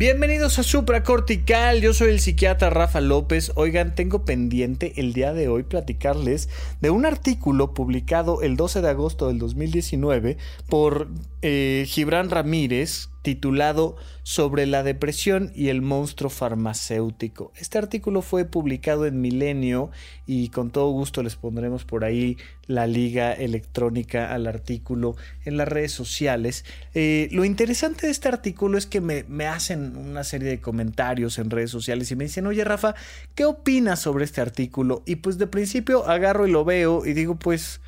Bienvenidos a Supra Cortical, yo soy el psiquiatra Rafa López. Oigan, tengo pendiente el día de hoy platicarles de un artículo publicado el 12 de agosto del 2019 por eh, Gibran Ramírez, titulado Sobre la depresión y el monstruo farmacéutico. Este artículo fue publicado en Milenio y con todo gusto les pondremos por ahí la liga electrónica al artículo en las redes sociales. Eh, lo interesante de este artículo es que me, me hacen una serie de comentarios en redes sociales y me dicen, oye Rafa, ¿qué opinas sobre este artículo? Y pues de principio agarro y lo veo y digo, pues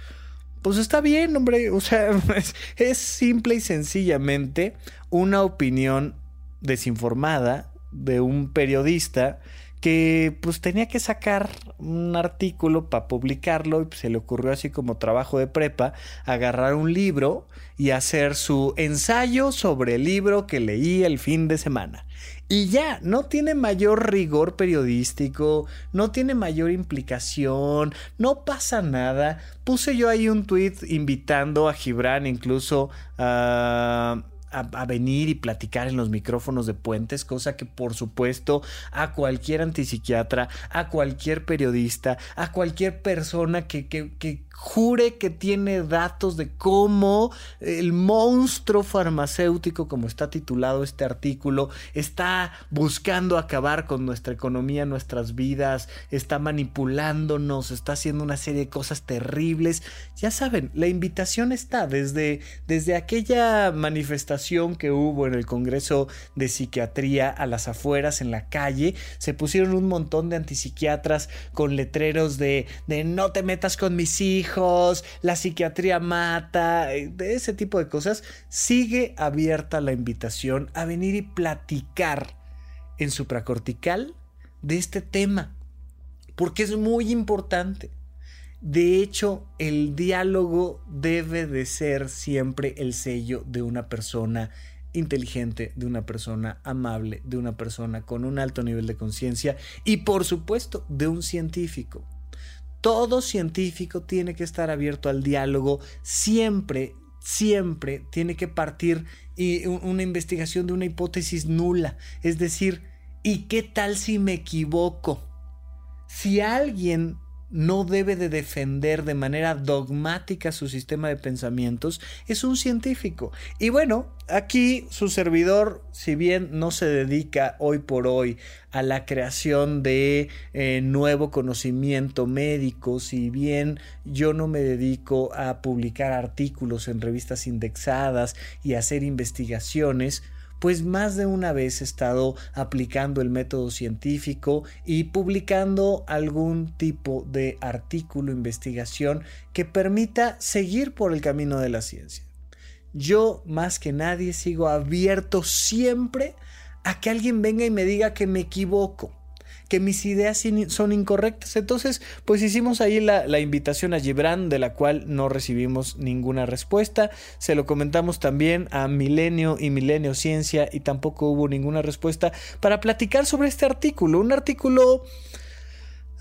pues está bien, hombre. O sea, es, simple y sencillamente una opinión desinformada de un periodista que pues tenía que sacar un artículo para publicarlo y pues, se le ocurrió así como trabajo de prepa agarrar un libro y hacer su ensayo sobre el libro que leí el fin de semana. Y ya, no tiene mayor rigor periodístico, no tiene mayor implicación, no pasa nada. Puse yo ahí un tweet invitando a Gibran incluso a a, venir y platicar en los micrófonos de puentes, cosa que por supuesto a cualquier antipsiquiatra, a cualquier periodista, a cualquier persona que, que, que jure que tiene datos de cómo el monstruo farmacéutico, como está titulado este artículo, está buscando acabar con nuestra economía, nuestras vidas, está manipulándonos, está haciendo una serie de cosas terribles. Ya saben, la invitación está desde, desde aquella manifestación que hubo en el Congreso de Psiquiatría a las afueras, en la calle, se pusieron un montón de antipsiquiatras con letreros de, de no te metas con mis hijos, la psiquiatría mata, eh, de ese tipo de cosas, sigue abierta la invitación a venir y platicar en supracortical de este tema, porque es muy importante. De hecho, el diálogo debe de ser siempre el sello de una persona inteligente, de una persona amable, de una persona con un alto nivel de conciencia y por supuesto de un científico. Todo científico tiene que estar abierto al diálogo, siempre, siempre tiene que partir y una investigación de una hipótesis nula, es decir, ¿y qué tal si me equivoco? Si alguien no debe de defender de manera dogmática su sistema de pensamientos, es un científico. Y bueno, aquí su servidor, si bien no se dedica hoy por hoy a la creación de eh, nuevo conocimiento médico, si bien yo no me dedico a publicar artículos en revistas indexadas y hacer investigaciones, pues más de una vez he estado aplicando el método científico y publicando algún tipo de artículo, investigación que permita seguir por el camino de la ciencia. Yo más que nadie sigo abierto siempre a que alguien venga y me diga que me equivoco que mis ideas son incorrectas. Entonces, pues hicimos ahí la, invitación a Gibran, de la cual no recibimos ninguna respuesta. Se lo comentamos también a Milenio y Milenio Ciencia y tampoco hubo ninguna respuesta para platicar sobre este artículo. Un artículo...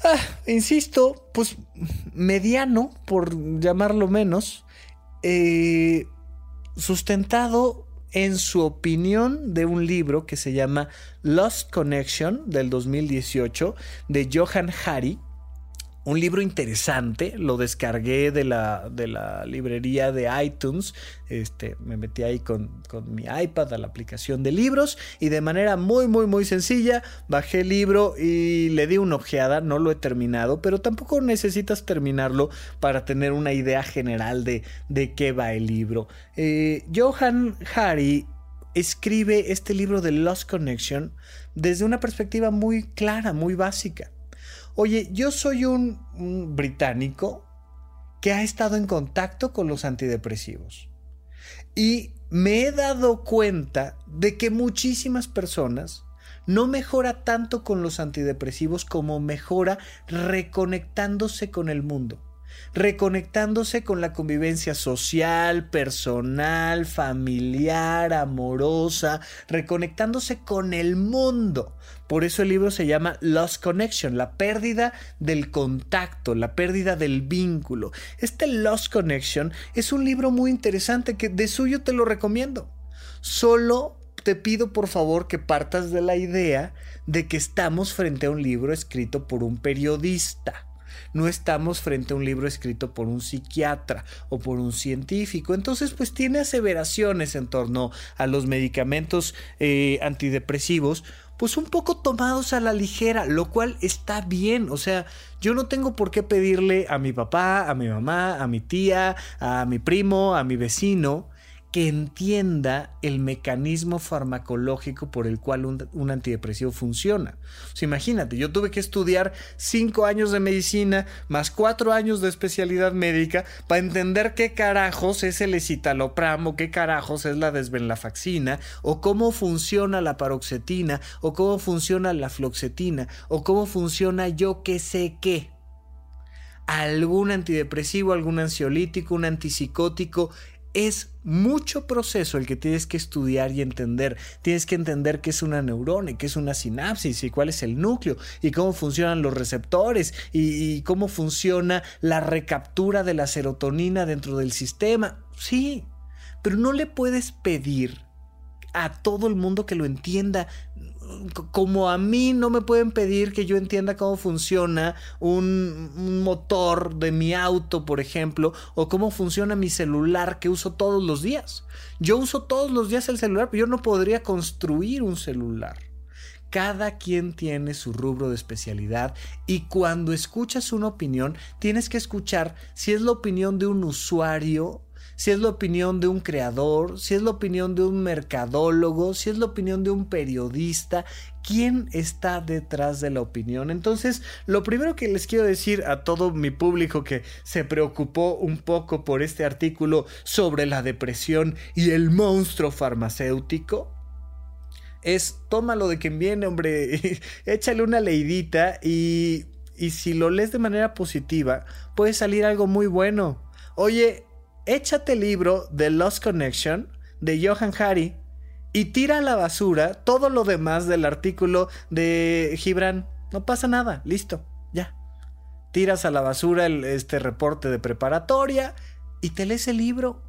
Ah, insisto, pues mediano, por llamarlo menos, eh, sustentado en su opinión de un libro que se llama Lost Connection del 2018 de Johan Hari. Un libro interesante, lo descargué de la, de la librería de iTunes, este, me metí ahí con, con, mi iPad a la aplicación de libros y de manera muy muy muy sencilla bajé el libro y le di una ojeada, no lo he terminado, pero tampoco necesitas terminarlo para tener una idea general de, de qué va el libro. Eh, Johan Hari escribe este libro de Lost Connection desde una perspectiva muy clara, muy básica. Oye, yo soy un, británico que ha estado en contacto con los antidepresivos. Y me he dado cuenta de que muchísimas personas no mejora tanto con los antidepresivos como mejora reconectándose con el mundo reconectándose con la convivencia social, personal, familiar, amorosa, reconectándose con el mundo. Por eso el libro se llama Lost Connection, la pérdida del contacto, la pérdida del vínculo. Este Lost Connection es un libro muy interesante que de suyo te lo recomiendo. Solo te pido por favor que partas de la idea de que estamos frente a un libro escrito por un periodista. No estamos frente a un libro escrito por un psiquiatra o por un científico. Entonces, pues tiene aseveraciones en torno a los medicamentos eh, antidepresivos, pues un poco tomados a la ligera, lo cual está bien. O sea, yo no tengo por qué pedirle a mi papá, a mi mamá, a mi tía, a mi primo, a mi vecino, que entienda el mecanismo farmacológico por el cual un, antidepresivo funciona. Imagínate, yo tuve que estudiar cinco años de medicina más cuatro años de especialidad médica para entender qué carajos es el escitalopram qué carajos es la desvenlafaxina o cómo funciona la paroxetina o cómo funciona la floxetina o cómo funciona yo qué sé qué algún antidepresivo, algún ansiolítico, un antipsicótico, es mucho proceso el que tienes que estudiar y entender. Tienes que entender qué es una neurona, qué es una sinapsis y cuál es el núcleo y cómo funcionan los receptores y, y cómo funciona la recaptura de la serotonina dentro del sistema. Sí, pero no le puedes pedir a todo el mundo que lo entienda como a mí no me pueden pedir que yo entienda cómo funciona un, motor de mi auto, por ejemplo, o cómo funciona mi celular que uso todos los días. Yo uso todos los días el celular, pero yo no podría construir un celular. Cada quien tiene su rubro de especialidad y cuando escuchas una opinión, tienes que escuchar si es la opinión de un usuario si es la opinión de un creador, si es la opinión de un mercadólogo, si es la opinión de un periodista, quién está detrás de la opinión. Entonces, lo primero que les quiero decir a todo mi público que se preocupó un poco por este artículo sobre la depresión y el monstruo farmacéutico, es tómalo de quien viene, hombre, échale una leidita y, y si lo lees de manera positiva, puede salir algo muy bueno. Oye, échate el libro The Lost Connection de Johan Hari y tira a la basura todo lo demás del artículo de Gibran. No pasa nada, listo, ya. Tiras a la basura este reporte de preparatoria y te lees el libro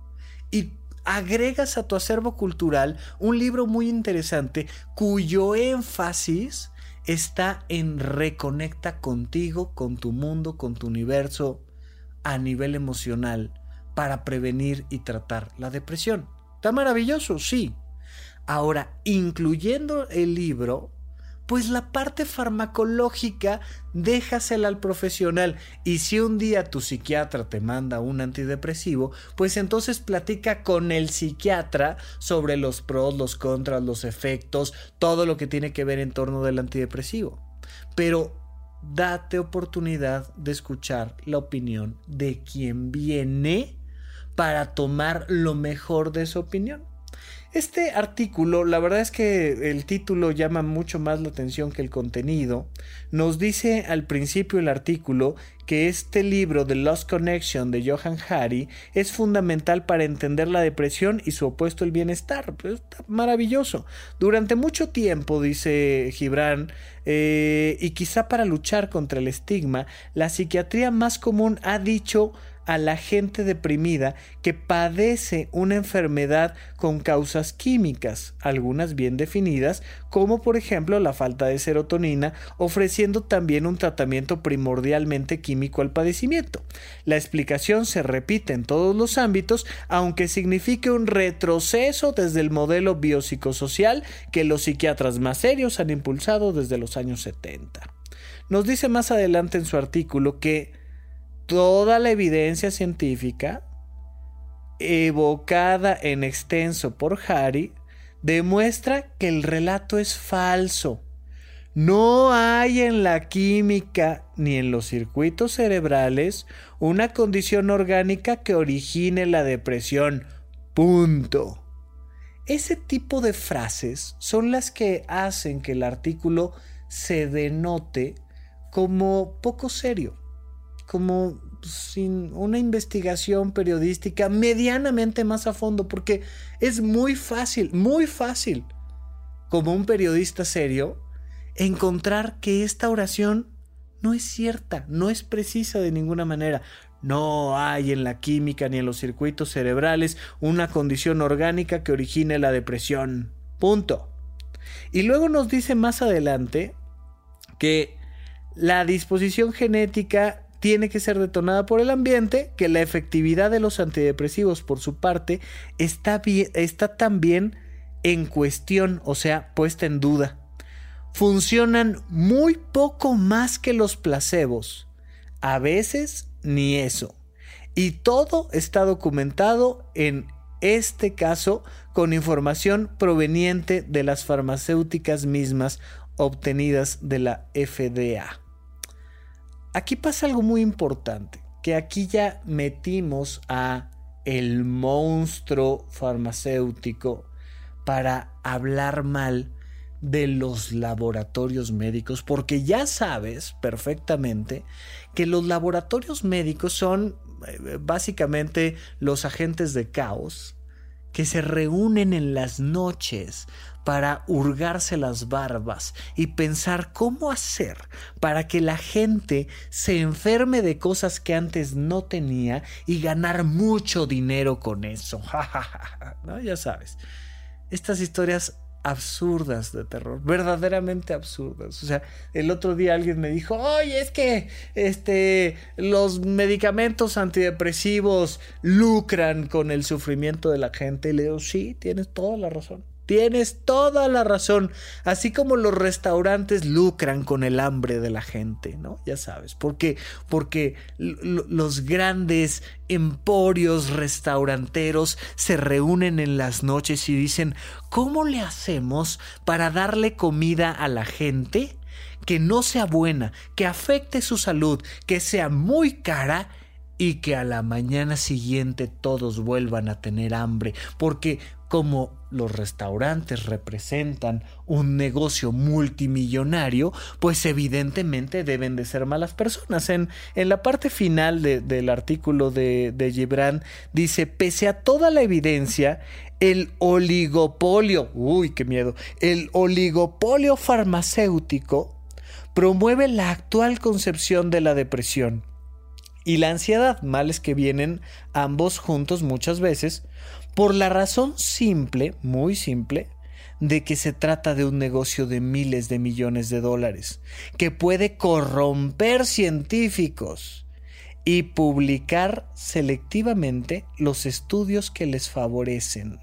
y agregas a tu acervo cultural un libro muy interesante cuyo énfasis está en reconecta contigo, con tu mundo, con tu universo a nivel emocional para prevenir y tratar la depresión. Está maravilloso, sí. Ahora, incluyendo el libro, pues la parte farmacológica déjasela al profesional y si un día tu psiquiatra te manda un antidepresivo, pues entonces platica con el psiquiatra sobre los pros, los contras, los efectos, todo lo que tiene que ver en torno del antidepresivo. Pero date oportunidad de escuchar la opinión de quien viene para tomar lo mejor de su opinión. Este artículo, la verdad es que el título llama mucho más la atención que el contenido. Nos dice al principio el artículo que este libro The Lost Connection de Johan Hari es fundamental para entender la depresión y su opuesto el bienestar. Pues, está maravilloso. Durante mucho tiempo, dice Gibran, eh, y quizá para luchar contra el estigma, la psiquiatría más común ha dicho a la gente deprimida que padece una enfermedad con causas químicas, algunas bien definidas, como por ejemplo la falta de serotonina, ofreciendo también un tratamiento primordialmente químico al padecimiento. La explicación se repite en todos los ámbitos, aunque signifique un retroceso desde el modelo biopsicosocial que los psiquiatras más serios han impulsado desde los años 70. Nos dice más adelante en su artículo que toda la evidencia científica evocada en extenso por Harry demuestra que el relato es falso. No hay en la química ni en los circuitos cerebrales una condición orgánica que origine la depresión. Punto. Ese tipo de frases son las que hacen que el artículo se denote como poco serio como sin una investigación periodística medianamente más a fondo, porque es muy fácil, muy fácil, como un periodista serio, encontrar que esta oración no es cierta, no es precisa de ninguna manera. No hay en la química ni en los circuitos cerebrales una condición orgánica que origine la depresión. Punto. Y luego nos dice más adelante que la disposición genética tiene que ser detonada por el ambiente, que la efectividad de los antidepresivos por su parte está, también en cuestión, o sea, puesta en duda. Funcionan muy poco más que los placebos, a veces ni eso. Y todo está documentado en este caso con información proveniente de las farmacéuticas mismas obtenidas de la FDA. Aquí pasa algo muy importante, que aquí ya metimos a el monstruo farmacéutico para hablar mal de los laboratorios médicos, porque ya sabes perfectamente que los laboratorios médicos son eh, básicamente los agentes de caos que se reúnen en las noches para hurgarse las barbas y pensar cómo hacer para que la gente se enferme de cosas que antes no tenía y ganar mucho dinero con eso. ¿No? Ya sabes. Estas historias absurdas de terror, verdaderamente absurdas. O sea, el otro día alguien me dijo, oye, es que este, los medicamentos antidepresivos lucran con el sufrimiento de la gente. Y le digo, sí, tienes toda la razón. Tienes toda la razón. Así como los restaurantes lucran con el hambre de la gente, ¿no? Ya sabes. Porque, porque los grandes emporios restauranteros se reúnen en las noches y dicen, ¿cómo le hacemos para darle comida a la gente que no sea buena, que afecte su salud, que sea muy cara? y que a la mañana siguiente todos vuelvan a tener hambre, porque como los restaurantes representan un negocio multimillonario, pues evidentemente deben de ser malas personas. En, en la parte final del artículo de, de Gibran dice, pese a toda la evidencia, el oligopolio, uy, qué miedo, el oligopolio farmacéutico promueve la actual concepción de la depresión y la ansiedad, males que vienen ambos juntos muchas veces, por la razón simple, muy simple, de que se trata de un negocio de miles de millones de dólares, que puede corromper científicos y publicar selectivamente los estudios que les favorecen.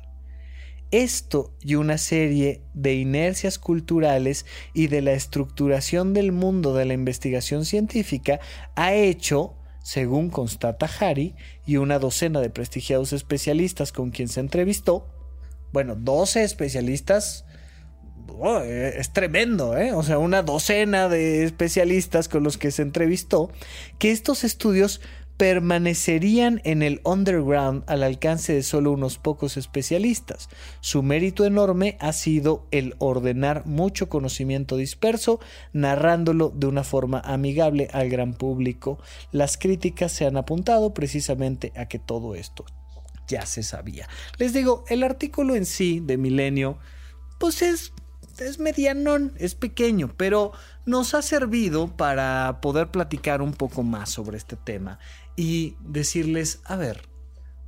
Esto y una serie de inercias culturales y de la estructuración del mundo de la investigación científica ha hecho según constata Harry y una docena de prestigiados especialistas con quien se entrevistó, bueno, 12 especialistas, oh, eh, es tremendo, ¿eh? O sea, una docena de especialistas con los que se entrevistó, que estos estudios permanecerían en el underground al alcance de solo unos pocos especialistas. Su mérito enorme ha sido el ordenar mucho conocimiento disperso, narrándolo de una forma amigable al gran público. Las críticas se han apuntado precisamente a que todo esto ya se sabía. Les digo, el artículo en sí de Milenio, pues es es medianón, es pequeño, pero nos ha servido para poder platicar un poco más sobre este tema y decirles, a ver,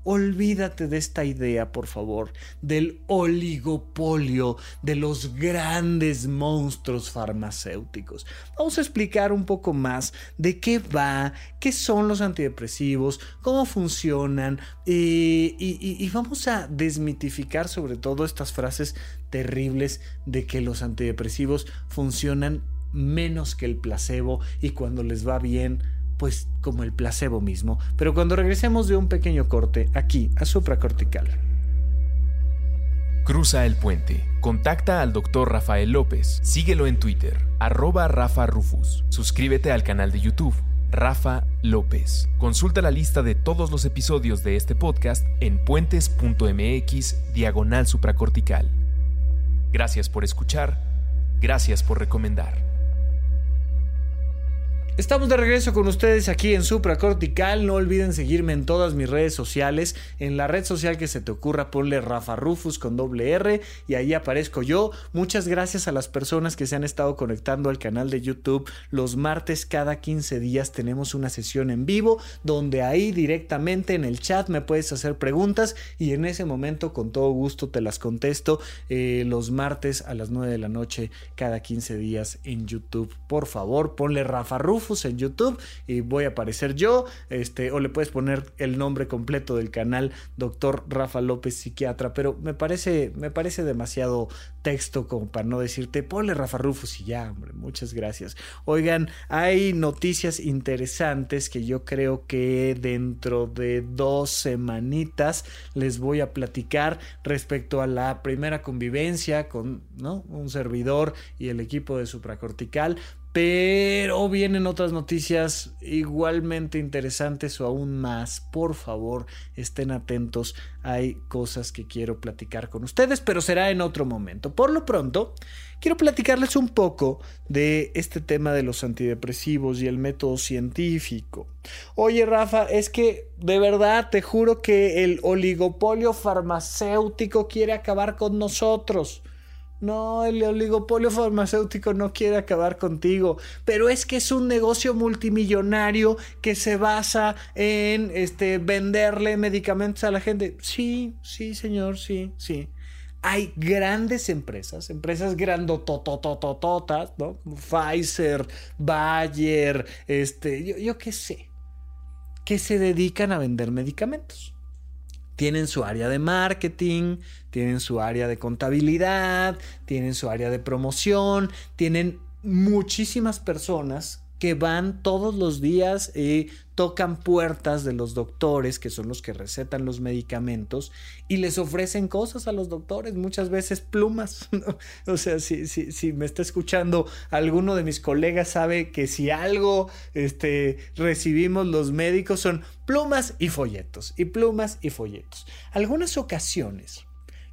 olvídate de esta idea, por favor, del oligopolio de los grandes monstruos farmacéuticos. Vamos a explicar un poco más de qué va, qué son los antidepresivos, cómo funcionan y, y vamos a desmitificar sobre todo estas frases terribles de que los antidepresivos funcionan menos que el placebo y cuando les va bien pues como el placebo mismo. Pero cuando regresemos de un pequeño corte aquí a supracortical. Cruza el puente. Contacta al doctor Rafael López. Síguelo en Twitter, arroba Rafa Rufus. Suscríbete al canal de YouTube, Rafa López. Consulta la lista de todos los episodios de este podcast en puentes.mx diagonal supracortical. Gracias por escuchar. Gracias por recomendar. Estamos de regreso con ustedes aquí en Supracortical. No olviden seguirme en todas mis redes sociales. En la red social que se te ocurra, ponle Rafa Rufus con doble R y ahí aparezco yo. Muchas gracias a las personas que se han estado conectando al canal de YouTube. Los martes cada 15 días tenemos una sesión en vivo donde ahí directamente en el chat me puedes hacer preguntas y en ese momento con todo gusto te las contesto eh, los martes a las 9 de la noche cada 15 días en YouTube. Por favor, ponle Rafa Rufus en YouTube y voy a aparecer yo, este, o le puedes poner el nombre completo del canal, doctor Rafa López Psiquiatra, pero me parece, me parece demasiado texto como para no decirte, ponle Rafa Rufus y ya, hombre, muchas gracias. Oigan, hay noticias interesantes que yo creo que dentro de dos semanitas les voy a platicar respecto a la primera convivencia con ¿no? un servidor y el equipo de supracortical. Pero vienen otras noticias igualmente interesantes o aún más. Por favor, estén atentos. Hay cosas que quiero platicar con ustedes, pero será en otro momento. Por lo pronto, quiero platicarles un poco de este tema de los antidepresivos y el método científico. Oye, Rafa, es que de verdad te juro que el oligopolio farmacéutico quiere acabar con nosotros. No, el oligopolio farmacéutico no quiere acabar contigo, pero es que es un negocio multimillonario que se basa en este venderle medicamentos a la gente. Sí, sí, señor, sí, sí. Hay grandes empresas, empresas grandotototototas, ¿no? Pfizer, Bayer, este, yo, yo qué sé, que se dedican a vender medicamentos tienen su área de marketing, tienen su área de contabilidad, tienen su área de promoción, tienen muchísimas personas que van todos los días y tocan puertas de los doctores, que son los que recetan los medicamentos, y les ofrecen cosas a los doctores, muchas veces plumas. O sea, si, si, si, me está escuchando alguno de mis colegas, sabe que si algo este, recibimos los médicos son plumas y folletos, y plumas y folletos. Algunas ocasiones,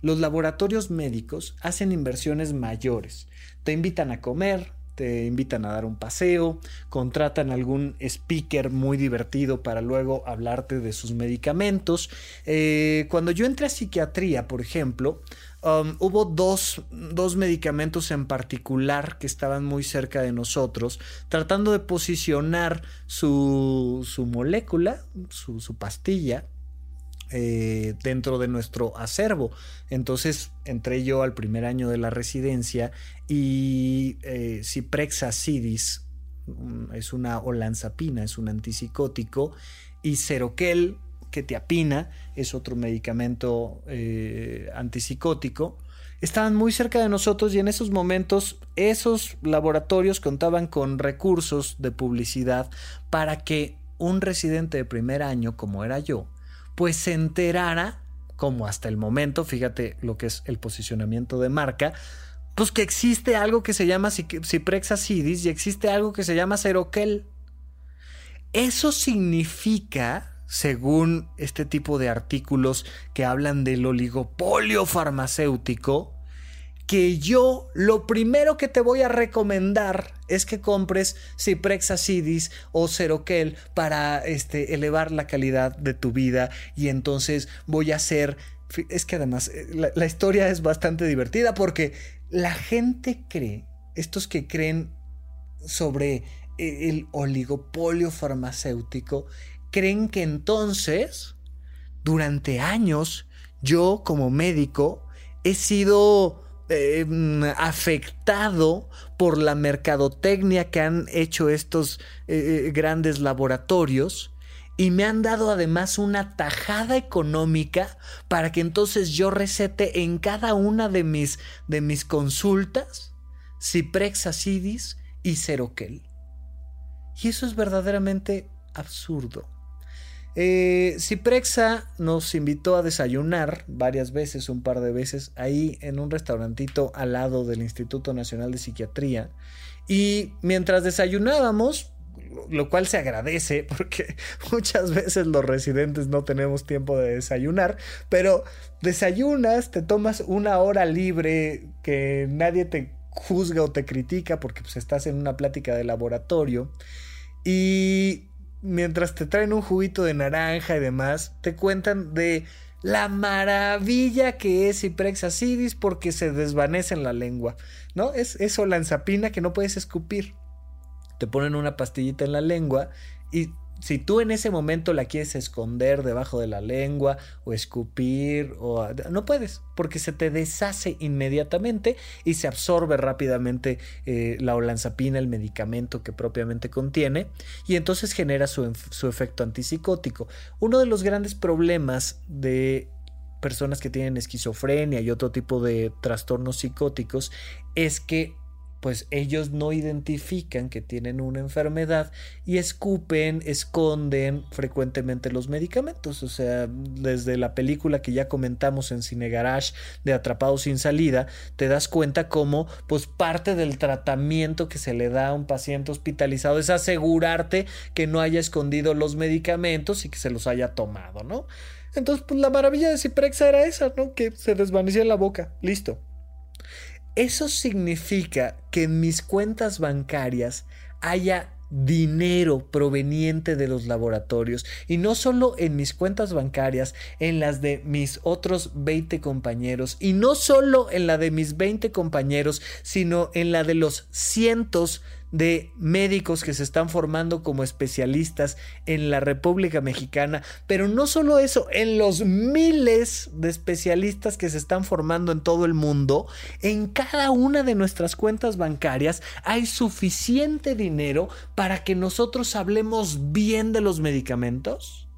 los laboratorios médicos hacen inversiones mayores. Te invitan a comer, te invitan a dar un paseo, contratan algún speaker muy divertido para luego hablarte de sus medicamentos. Eh, cuando yo entré a psiquiatría, por ejemplo, um, hubo dos, medicamentos en particular que estaban muy cerca de nosotros, tratando de posicionar su, molécula, su pastilla, eh, dentro de nuestro acervo. Entonces entré yo al primer año de la residencia y eh, Ciprexa Sidis mm, es una olanzapina, es un antipsicótico, y Ceroquel, apina es otro medicamento eh, antipsicótico. Estaban muy cerca de nosotros y en esos momentos esos laboratorios contaban con recursos de publicidad para que un residente de primer año como era yo pues se enterara, como hasta el momento, fíjate lo que es el posicionamiento de marca, pues que existe algo que se llama Ciprexa sidis y existe algo que se llama Ceroquel. Eso significa, según este tipo de artículos que hablan del oligopolio farmacéutico, que yo lo primero que te voy a recomendar es que compres Ciprex Acidis o Ceroquel para este, elevar la calidad de tu vida y entonces voy a hacer... Es que además eh, la, la historia es bastante divertida porque la gente cree, estos que creen sobre eh, el oligopolio farmacéutico, creen que entonces, durante años, yo como médico he sido Em, afectado por la mercadotecnia que han hecho estos eh, eh, grandes laboratorios y me han dado además una tajada económica para que entonces yo recete en cada una de mis, de mis consultas Ciprex acidis y Ceroquel. Y eso es verdaderamente absurdo. Eh, Ciprexa nos invitó a desayunar varias veces, un par de veces, ahí en un restaurantito al lado del Instituto Nacional de Psiquiatría. Y mientras desayunábamos, lo cual se agradece porque muchas veces los residentes no tenemos tiempo de desayunar, pero desayunas, te tomas una hora libre que nadie te juzga o te critica porque pues, estás en una plática de laboratorio Y mientras te traen un juguito de naranja y demás, te cuentan de la maravilla que es Ciprexacidis porque se desvanece en la lengua, ¿no? Es eso lanzapina que no puedes escupir. Te ponen una pastillita en la lengua y si tú en ese momento la quieres esconder debajo de la lengua o escupir o no puedes porque se te deshace inmediatamente y se absorbe rápidamente eh, la olanzapina, el medicamento que propiamente contiene y entonces genera su, su efecto antipsicótico. Uno de los grandes problemas de personas que tienen esquizofrenia y otro tipo de trastornos psicóticos es que pues ellos no identifican que tienen una enfermedad y escupen, esconden frecuentemente los medicamentos. O sea, desde la película que ya comentamos en Cine Garage de Atrapados sin salida, te das cuenta cómo pues parte del tratamiento que se le da a un paciente hospitalizado es asegurarte que no haya escondido los medicamentos y que se los haya tomado, ¿no? Entonces, pues la maravilla de Ciprexa era esa, ¿no? Que se desvanecía en la boca. Listo. Eso significa que en mis cuentas bancarias haya dinero proveniente de los laboratorios. Y no solo en mis cuentas bancarias, en las de mis otros 20 compañeros. Y no solo en la de mis 20 compañeros, sino en la de los cientos de médicos que se están formando como especialistas en la República Mexicana, pero no solo eso, en los miles de especialistas que se están formando en todo el mundo, en cada una de nuestras cuentas bancarias hay suficiente dinero para que nosotros hablemos bien de los medicamentos?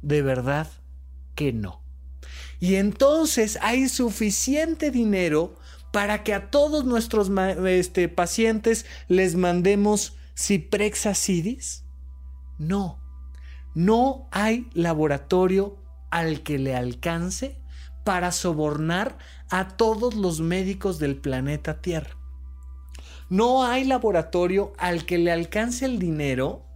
De verdad que no. Y entonces hay suficiente dinero para que a todos nuestros este, pacientes les mandemos ciprexacidis? No, no hay laboratorio al que le alcance para sobornar a todos los médicos del planeta Tierra. No hay laboratorio al que le alcance el dinero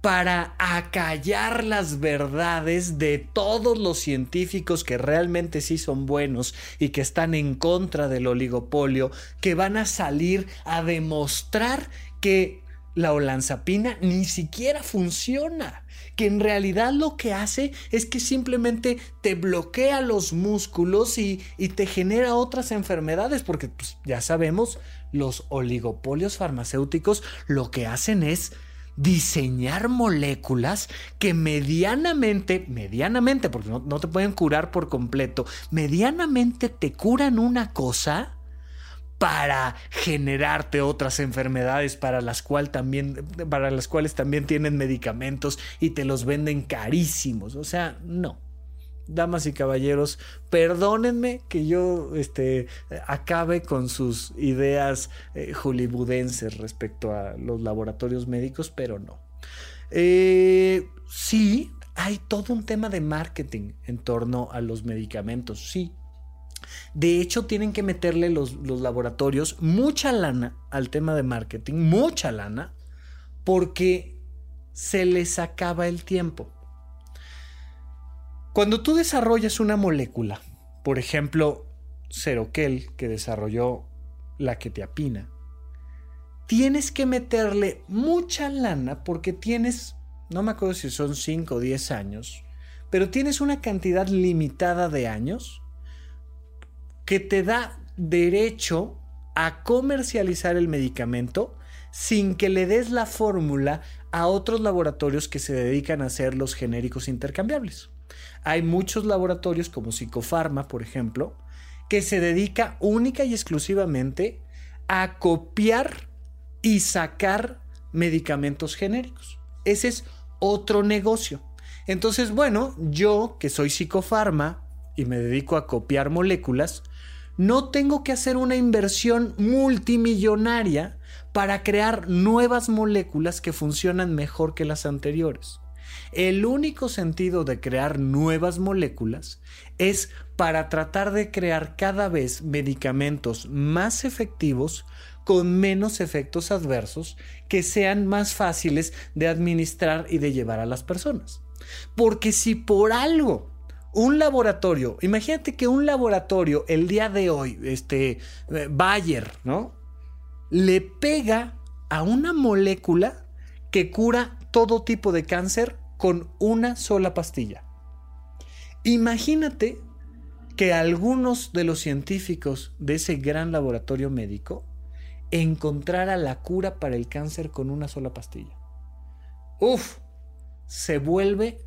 para acallar las verdades de todos los científicos que realmente sí son buenos y que están en contra del oligopolio, que van a salir a demostrar que la olanzapina ni siquiera funciona, que en realidad lo que hace es que simplemente te bloquea los músculos y, te genera otras enfermedades, porque pues, ya sabemos, los oligopolios farmacéuticos lo que hacen es diseñar moléculas que medianamente, medianamente, porque no, te pueden curar por completo, medianamente te curan una cosa para generarte otras enfermedades para las, cual también, para las cuales también tienen medicamentos y te los venden carísimos. O sea, no damas y caballeros, perdónenme que yo este, acabe con sus ideas eh, hollywoodenses respecto a los laboratorios médicos, pero no. Eh, sí, hay todo un tema de marketing en torno a los medicamentos, sí. De hecho, tienen que meterle los, los laboratorios mucha lana al tema de marketing, mucha lana, porque se les acaba el tiempo. Cuando tú desarrollas una molécula, por ejemplo, Seroquel, que desarrolló la quetiapina, tienes que meterle mucha lana porque tienes, no me acuerdo si son 5 o 10 años, pero tienes una cantidad limitada de años que te da derecho a comercializar el medicamento sin que le des la fórmula a otros laboratorios que se dedican a hacer los genéricos intercambiables. Hay muchos laboratorios como Psicofarma, por ejemplo, que se dedica única y exclusivamente a copiar y sacar medicamentos genéricos. Ese es otro negocio. Entonces, bueno, yo que soy psicofarma y me dedico a copiar moléculas, no tengo que hacer una inversión multimillonaria para crear nuevas moléculas que funcionan mejor que las anteriores. El único sentido de crear nuevas moléculas es para tratar de crear cada vez medicamentos más efectivos con menos efectos adversos que sean más fáciles de administrar y de llevar a las personas. Porque si por algo un laboratorio, imagínate que un laboratorio el día de hoy, este eh, Bayer, ¿no? Le pega a una molécula que cura todo tipo de cáncer con una sola pastilla. Imagínate que algunos de los científicos de ese gran laboratorio médico encontrara la cura para el cáncer con una sola pastilla. Uf, se vuelve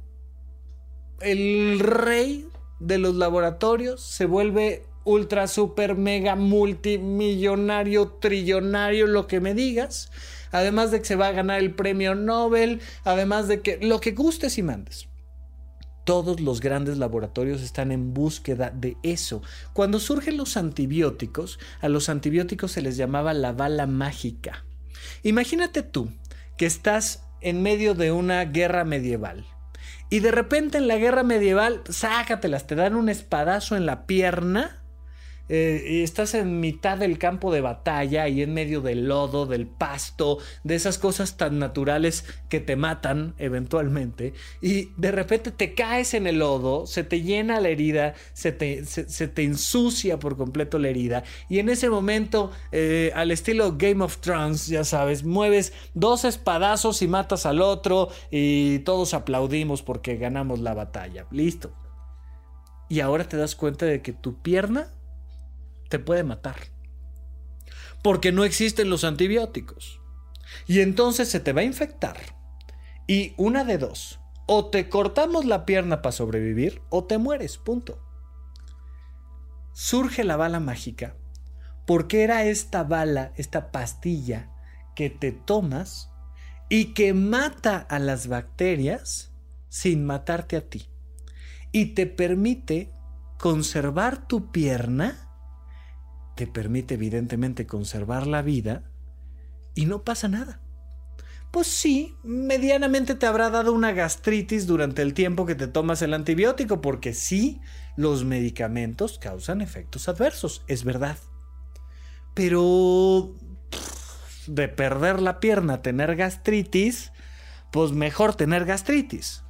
el rey de los laboratorios, se vuelve ultra, super, mega, multimillonario, trillonario, lo que me digas. Además de que se va a ganar el premio Nobel, además de que lo que gustes y mandes. Todos los grandes laboratorios están en búsqueda de eso. Cuando surgen los antibióticos, a los antibióticos se les llamaba la bala mágica. Imagínate tú que estás en medio de una guerra medieval. Y de repente en la guerra medieval, sácatelas, te dan un espadazo en la pierna eh, estás en mitad del campo de batalla y en medio del lodo, del pasto, de esas cosas tan naturales que te matan eventualmente, y de repente te caes en el lodo, se te llena la herida, se te, se, te ensucia por completo la herida, y en ese momento, eh, al estilo Game of Thrones, ya sabes, mueves dos espadazos y matas al otro, y todos aplaudimos porque ganamos la batalla. Listo. Y ahora te das cuenta de que tu pierna te puede matar. Porque no existen los antibióticos. Y entonces se te va a infectar. Y una de dos. O te cortamos la pierna para sobrevivir o te mueres. Punto. Surge la bala mágica. Porque era esta bala, esta pastilla que te tomas y que mata a las bacterias sin matarte a ti. Y te permite conservar tu pierna te permite evidentemente conservar la vida y no pasa nada. Pues sí, medianamente te habrá dado una gastritis durante el tiempo que te tomas el antibiótico, porque sí, los medicamentos causan efectos adversos, es verdad. Pero de perder la pierna tener gastritis, pues mejor tener gastritis.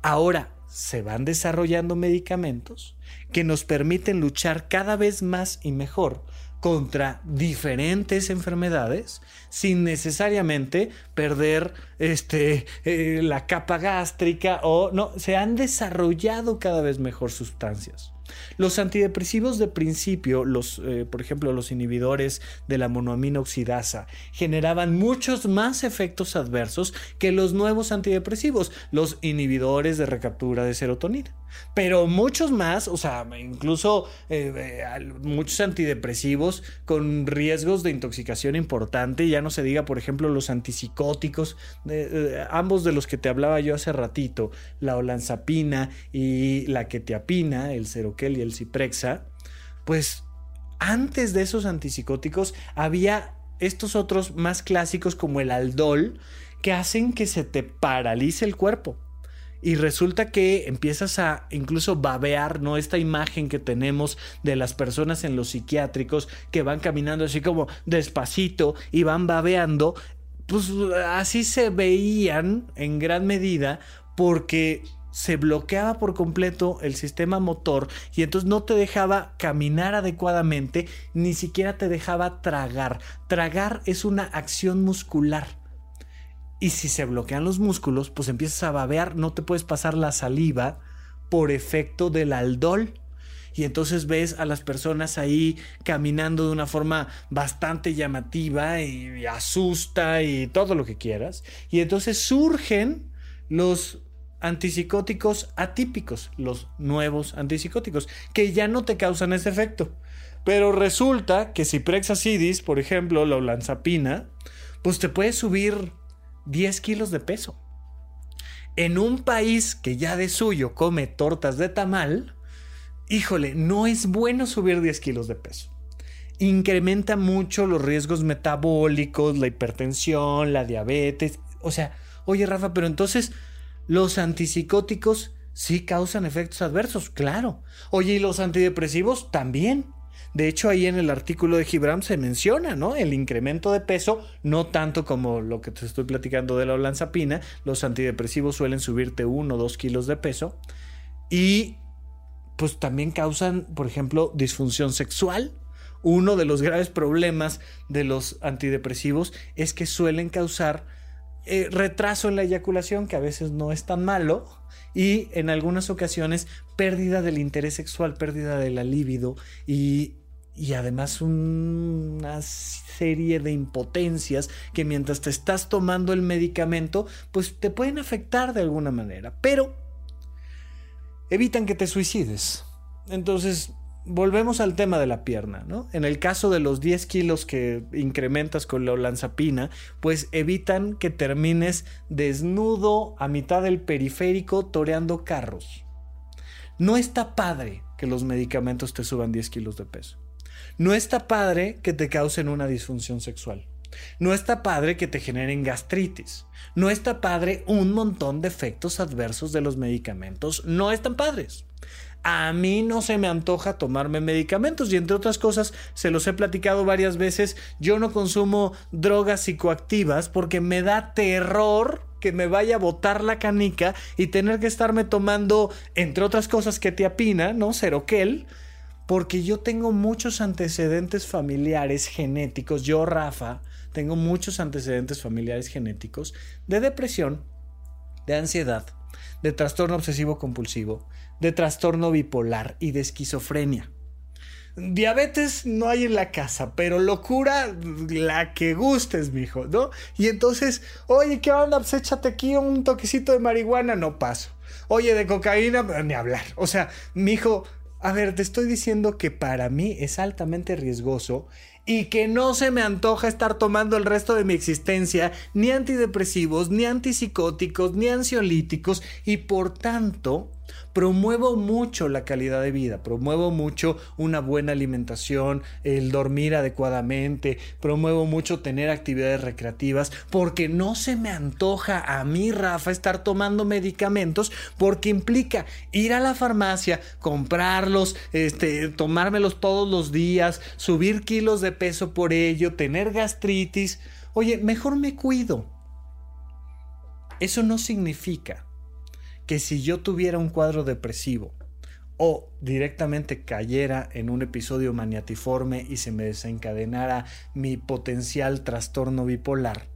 Ahora, se van desarrollando medicamentos que nos permiten luchar cada vez más y mejor contra diferentes enfermedades sin necesariamente perder este, eh, la capa gástrica o no, se han desarrollado cada vez mejor sustancias. Los antidepresivos de principio, los, eh, por ejemplo, los inhibidores de la monoamina oxidasa, generaban muchos más efectos adversos que los nuevos antidepresivos, los inhibidores de recaptura de serotonina. Pero muchos más, o sea, incluso eh, eh, muchos antidepresivos con riesgos de intoxicación importante, ya no se diga, por ejemplo, los antipsicóticos, ambos de los que te hablaba yo hace ratito, la olanzapina y la quetiapina, el seroquina y el Ciprexa, pues antes de esos antipsicóticos había estos otros más clásicos como el aldol que hacen que se te paralice el cuerpo. Y resulta que empiezas a incluso babear, ¿no? Esta imagen que tenemos de las personas en los psiquiátricos que van caminando así como despacito y van babeando. Pues así se veían en gran medida porque se bloqueaba por completo el sistema motor y entonces no te dejaba caminar adecuadamente, ni siquiera te dejaba tragar. Tragar es una acción muscular. Y si se bloquean los músculos, pues empiezas a babear, no te puedes pasar la saliva por efecto del aldol. Y entonces ves a las personas ahí caminando de una forma bastante llamativa y, asusta y todo lo que quieras. Y entonces surgen los antipsicóticos atípicos, los nuevos antipsicóticos, que ya no te causan ese efecto. Pero resulta que si prexacidis, por ejemplo, la olanzapina, pues te puede subir 10 kilos de peso. En un país que ya de suyo come tortas de tamal, híjole, no es bueno subir 10 kilos de peso. Incrementa mucho los riesgos metabólicos, la hipertensión, la diabetes. O sea, oye Rafa, pero entonces los antipsicóticos sí causan efectos adversos, claro. Oye, y los antidepresivos también. De hecho, ahí en el artículo de Gibram se menciona, ¿no? El incremento de peso, no tanto como lo que te estoy platicando de la olanzapina. Los antidepresivos suelen subirte uno o dos kilos de peso. Y pues también causan, por ejemplo, disfunción sexual. Uno de los graves problemas de los antidepresivos es que suelen causar eh, retraso en la eyaculación, que a veces no es tan malo, y en algunas ocasiones pérdida del interés sexual, pérdida de la libido y, y además una serie de impotencias que mientras te estás tomando el medicamento, pues te pueden afectar de alguna manera, pero evitan que te suicides. Entonces, volvemos al tema de la pierna, ¿no? En el caso de los 10 kilos que incrementas con la olanzapina, pues evitan que termines desnudo a mitad del periférico toreando carros. No está padre que los medicamentos te suban 10 kilos de peso. No está padre que te causen una disfunción sexual. No está padre que te generen gastritis. No está padre un montón de efectos adversos de los medicamentos. No están padres a mí no se me antoja tomarme medicamentos y entre otras cosas, se los he platicado varias veces, yo no consumo drogas psicoactivas porque me da terror que me vaya a botar la canica y tener que estarme tomando, entre otras cosas, que te apina, ¿no? Ceroquel, porque yo tengo muchos antecedentes familiares genéticos, yo Rafa, tengo muchos antecedentes familiares genéticos de depresión, de ansiedad, de trastorno obsesivo compulsivo, de trastorno bipolar y de esquizofrenia. Diabetes no hay en la casa, pero locura la que gustes, mijo, ¿no? Y entonces, oye, ¿qué onda? Pues échate aquí un toquecito de marihuana, no paso. Oye, de cocaína, ni hablar. O sea, mijo, a ver, te estoy diciendo que para mí es altamente riesgoso y que no se me antoja estar tomando el resto de mi existencia ni antidepresivos, ni antipsicóticos, ni ansiolíticos y por tanto promuevo mucho la calidad de vida, promuevo mucho una buena alimentación, el dormir adecuadamente, promuevo mucho tener actividades recreativas, porque no se me antoja a mí, Rafa, estar tomando medicamentos, porque implica ir a la farmacia, comprarlos, este, tomármelos todos los días, subir kilos de peso por ello, tener gastritis. Oye, mejor me cuido. Eso no significa que si yo tuviera un cuadro depresivo o directamente cayera en un episodio maniatiforme y se me desencadenara mi potencial trastorno bipolar,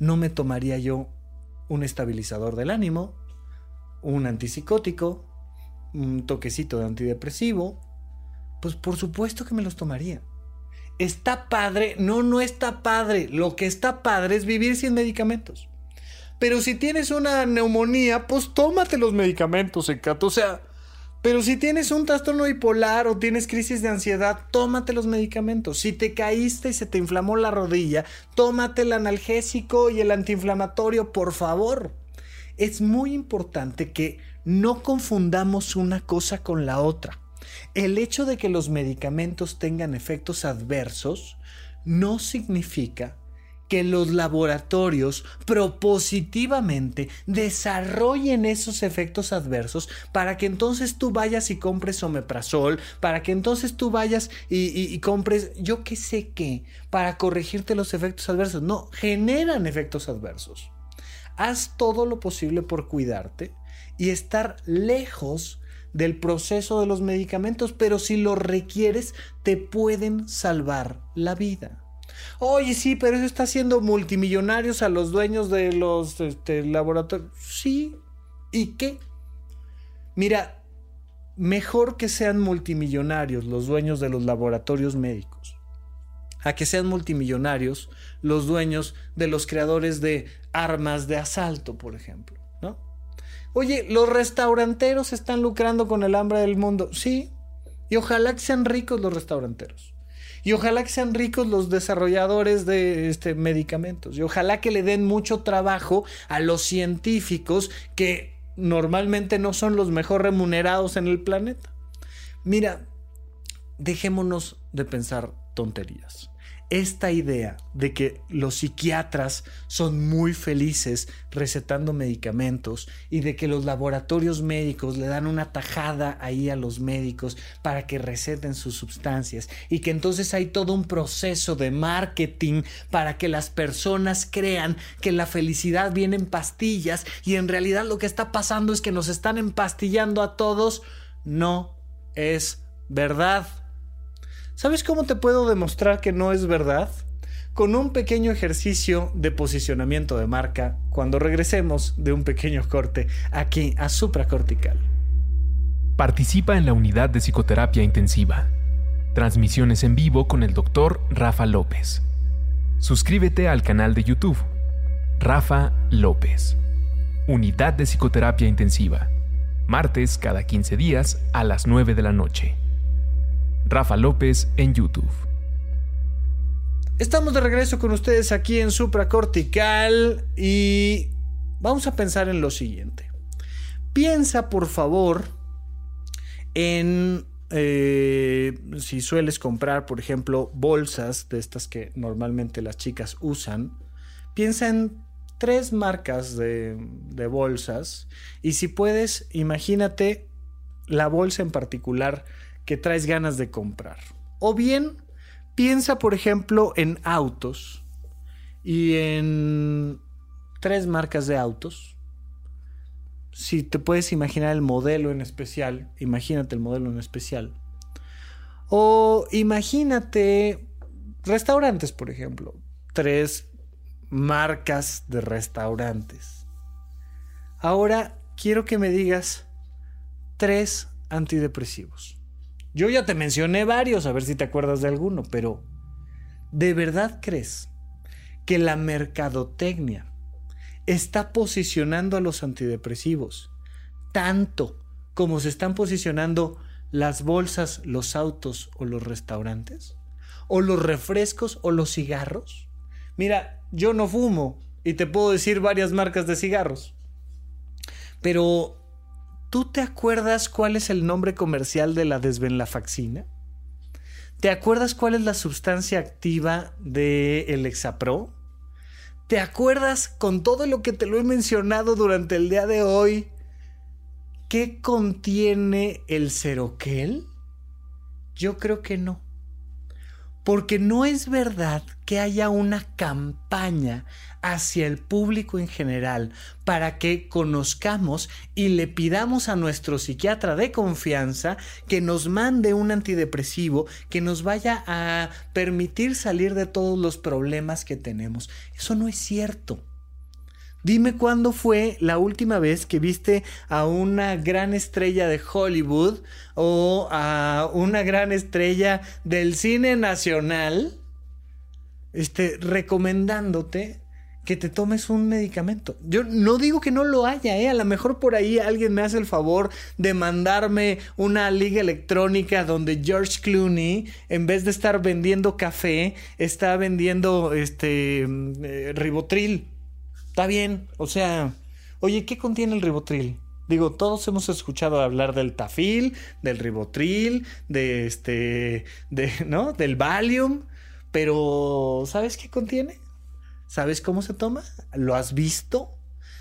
no me tomaría yo un estabilizador del ánimo, un antipsicótico, un toquecito de antidepresivo, pues por supuesto que me los tomaría. ¿Está padre? No, no está padre. Lo que está padre es vivir sin medicamentos. Pero si tienes una neumonía, pues tómate los medicamentos, Encato. O sea, pero si tienes un trastorno bipolar o tienes crisis de ansiedad, tómate los medicamentos. Si te caíste y se te inflamó la rodilla, tómate el analgésico y el antiinflamatorio, por favor. Es muy importante que no confundamos una cosa con la otra. El hecho de que los medicamentos tengan efectos adversos no significa que los laboratorios propositivamente desarrollen esos efectos adversos para que entonces tú vayas y compres omeprazol, para que entonces tú vayas y, compres yo qué sé qué, para corregirte los efectos adversos. No, generan efectos adversos. Haz todo lo posible por cuidarte y estar lejos del proceso de los medicamentos, pero si lo requieres, te pueden salvar la vida. Oye, sí, pero eso está haciendo multimillonarios a los dueños de los este, laboratorios. Sí. ¿Y qué? Mira, mejor que sean multimillonarios los dueños de los laboratorios médicos a que sean multimillonarios los dueños de los creadores de armas de asalto, por ejemplo, ¿no? Oye, los restauranteros están lucrando con el hambre del mundo, sí, y ojalá que sean ricos los restauranteros. Y ojalá que sean ricos los desarrolladores de este, medicamentos. Y ojalá que le den mucho trabajo a los científicos que normalmente no son los mejor remunerados en el planeta. Mira, dejémonos de pensar tonterías esta idea de que los psiquiatras son muy felices recetando medicamentos y de que los laboratorios médicos le dan una tajada ahí a los médicos para que receten sus sustancias y que entonces hay todo un proceso de marketing para que las personas crean que la felicidad viene en pastillas y en realidad lo que está pasando es que nos están empastillando a todos, no es verdad. ¿Sabes cómo te puedo demostrar que no es verdad? con un pequeño ejercicio de posicionamiento de marca cuando regresemos de un pequeño corte aquí a supracortical. Participa en la unidad de psicoterapia intensiva. Transmisiones en vivo con el doctor Rafa López. Suscríbete al canal de YouTube. Rafa López. Unidad de psicoterapia intensiva. Martes cada 15 días a las 9 de la noche. Rafa López en YouTube. Estamos de regreso con ustedes aquí en Supracortical y vamos a pensar en lo siguiente. Piensa por favor en eh, si sueles comprar, por ejemplo, bolsas de estas que normalmente las chicas usan, piensa en tres marcas de, de bolsas y si puedes, imagínate la bolsa en particular que traes ganas de comprar. O bien, piensa, por ejemplo, en autos y en tres marcas de autos. Si te puedes imaginar el modelo en especial, imagínate el modelo en especial. O imagínate restaurantes, por ejemplo. Tres marcas de restaurantes. Ahora quiero que me digas tres antidepresivos. Yo ya te mencioné varios, a ver si te acuerdas de alguno, pero ¿de verdad crees que la mercadotecnia está posicionando a los antidepresivos tanto como se están posicionando las bolsas, los autos o los restaurantes? ¿O los refrescos o los cigarros? Mira, yo no fumo y te puedo decir varias marcas de cigarros. Pero ¿Tú te acuerdas cuál es el nombre comercial de la desvenlafaxina? ¿Te acuerdas cuál es la sustancia activa del el Hexapro? ¿Te acuerdas con todo lo que te lo he mencionado durante el día de hoy? ¿Qué contiene el Ceroquel? Yo creo que no. Porque no es verdad que haya una campaña hacia el público en general para que conozcamos y le pidamos a nuestro psiquiatra de confianza que nos mande un antidepresivo que nos vaya a permitir salir de todos los problemas que tenemos. Eso no es cierto. Dime cuándo fue la última vez que viste a una gran estrella de Hollywood o a una gran estrella del cine nacional este, recomendándote que te tomes un medicamento. Yo no digo que no lo haya, ¿eh? a lo mejor por ahí alguien me hace el favor de mandarme una liga electrónica donde George Clooney, en vez de estar vendiendo café, está vendiendo este mm, eh, ribotril. Está bien, o sea, oye, ¿qué contiene el ribotril? Digo, todos hemos escuchado hablar del tafil, del ribotril, de este, de, ¿no? Del Valium, pero ¿sabes qué contiene? ¿Sabes cómo se toma? ¿Lo has visto?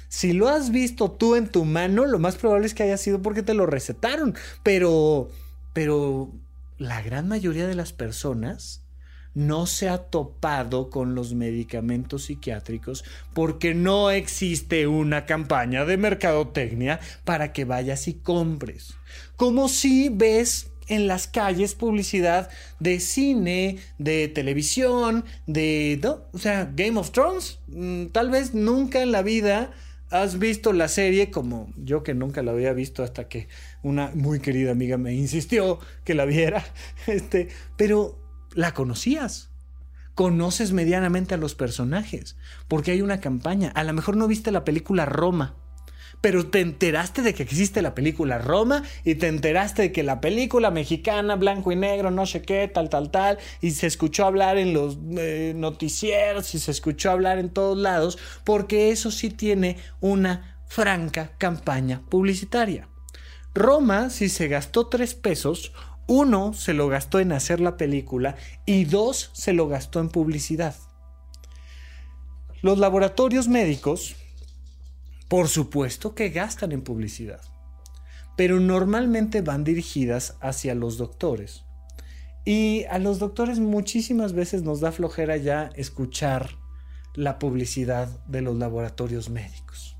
Si lo has visto tú en tu mano, lo más probable es que haya sido porque te lo recetaron, pero, pero la gran mayoría de las personas no se ha topado con los medicamentos psiquiátricos porque no existe una campaña de mercadotecnia para que vayas y compres. Como si ves en las calles publicidad de cine, de televisión, de... ¿no? O sea, Game of Thrones. Mm, tal vez nunca en la vida has visto la serie como yo que nunca la había visto hasta que una muy querida amiga me insistió que la viera. Este, pero la conocías. Conoces medianamente a los personajes, porque hay una campaña. A lo mejor no viste la película Roma, pero te enteraste de que existe la película Roma y te enteraste de que la película mexicana, blanco y negro, no sé qué, tal, tal, tal, y se escuchó hablar en los eh, noticieros y se escuchó hablar en todos lados, porque eso sí tiene una franca campaña publicitaria. Roma, si se gastó tres pesos, uno se lo gastó en hacer la película y dos se lo gastó en publicidad. Los laboratorios médicos, por supuesto que gastan en publicidad, pero normalmente van dirigidas hacia los doctores. Y a los doctores muchísimas veces nos da flojera ya escuchar la publicidad de los laboratorios médicos.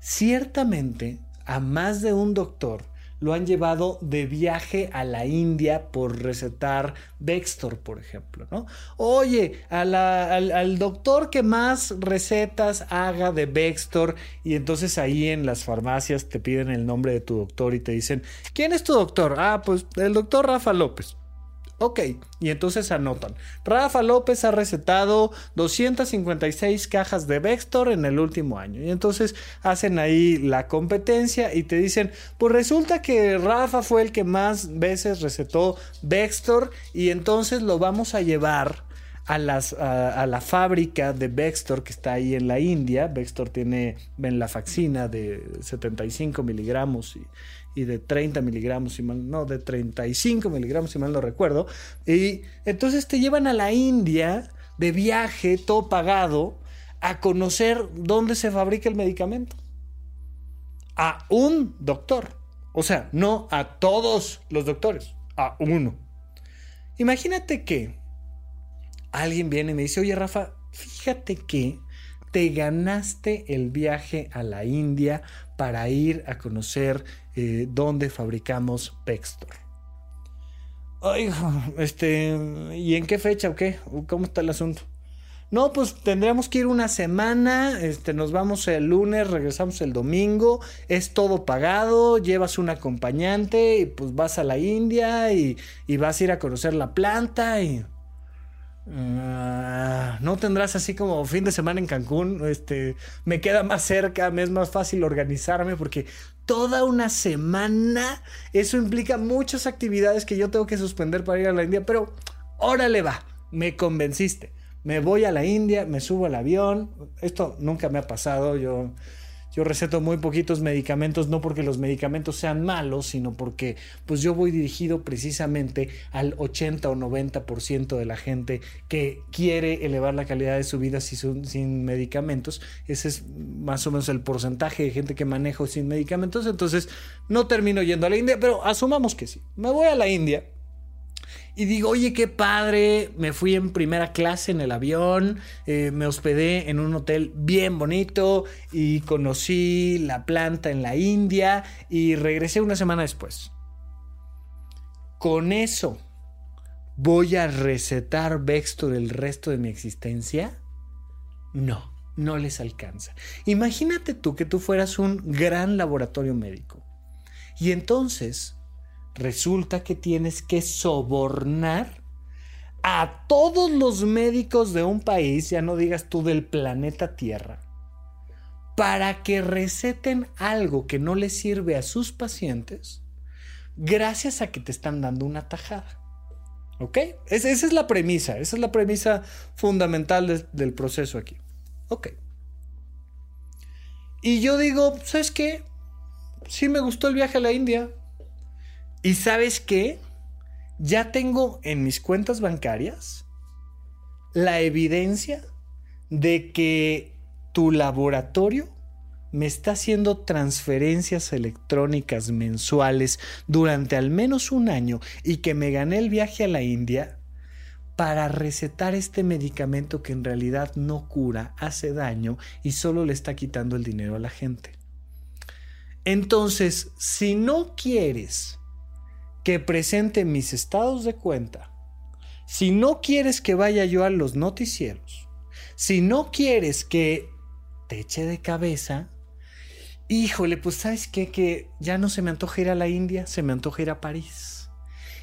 Ciertamente, a más de un doctor lo han llevado de viaje a la India por recetar Bextor, por ejemplo, ¿no? Oye, al, doctor que más recetas haga de Bextor y entonces ahí en las farmacias te piden el nombre de tu doctor y te dicen, ¿quién es tu doctor? Ah, pues el doctor Rafa López. Ok, y entonces anotan. Rafa López ha recetado 256 cajas de Vextor en el último año. Y entonces hacen ahí la competencia y te dicen, pues resulta que Rafa fue el que más veces recetó Vextor y entonces lo vamos a llevar a, la fábrica de Vextor que está ahí en la India. Vextor tiene en la faxina de 75 miligramos y, y de 30 miligramos, si mal, no, de 35 miligramos, si mal no recuerdo. Y entonces te llevan a la India de viaje, todo pagado, a conocer dónde se fabrica el medicamento. A un doctor. O sea, no a todos los doctores, a uno. Imagínate que alguien viene y me dice, oye Rafa, fíjate que te ganaste el viaje a la India para ir a conocer eh, dónde fabricamos Pextor. Ay, este, ¿y en qué fecha o qué? ¿Cómo está el asunto? No, pues tendríamos que ir una semana, este, nos vamos el lunes, regresamos el domingo, es todo pagado, llevas un acompañante y pues vas a la India y, y vas a ir a conocer la planta y... Ah, no tendrás así como fin de semana en Cancún. Este, me queda más cerca, me es más fácil organizarme porque toda una semana, eso implica muchas actividades que yo tengo que suspender para ir a la India, pero órale va, me convenciste. Me voy a la India, me subo al avión. Esto nunca me ha pasado. Yo yo receto muy poquitos medicamentos, no porque los medicamentos sean malos, sino porque pues yo voy dirigido precisamente al 80 o 90% de la gente que quiere elevar la calidad de su vida sin, sin medicamentos. Ese es más o menos el porcentaje de gente que manejo sin medicamentos. Entonces no termino yendo a la India, pero asumamos que sí. Me voy a la India y digo, oye, qué padre, me fui en primera clase en el avión, eh, me hospedé en un hotel bien bonito y conocí la planta en la India y regresé una semana después. Con eso, ¿voy a recetar Vextor el resto de mi existencia? No, no les alcanza. Imagínate tú que tú fueras un gran laboratorio médico. Y entonces resulta que tienes que sobornar a todos los médicos de un país, ya no digas tú del planeta Tierra, para que receten algo que no les sirve a sus pacientes gracias a que te están dando una tajada. ¿Ok? esa es la premisa, esa es la premisa fundamental del proceso aquí. Ok. Y yo digo, ¿sabes qué? Sí me gustó el viaje a la India, y sabes qué? Ya tengo en mis cuentas bancarias la evidencia de que tu laboratorio me está haciendo transferencias electrónicas mensuales durante al menos un año y que me gané el viaje a la India para recetar este medicamento que en realidad no cura, hace daño y solo le está quitando el dinero a la gente. Entonces, si no quieres que presente mis estados de cuenta, si no quieres que vaya yo a los noticieros, si no quieres que te eche de cabeza, híjole, pues sabes qué, que ya no se me antoja ir a la India, se me antoja ir a París,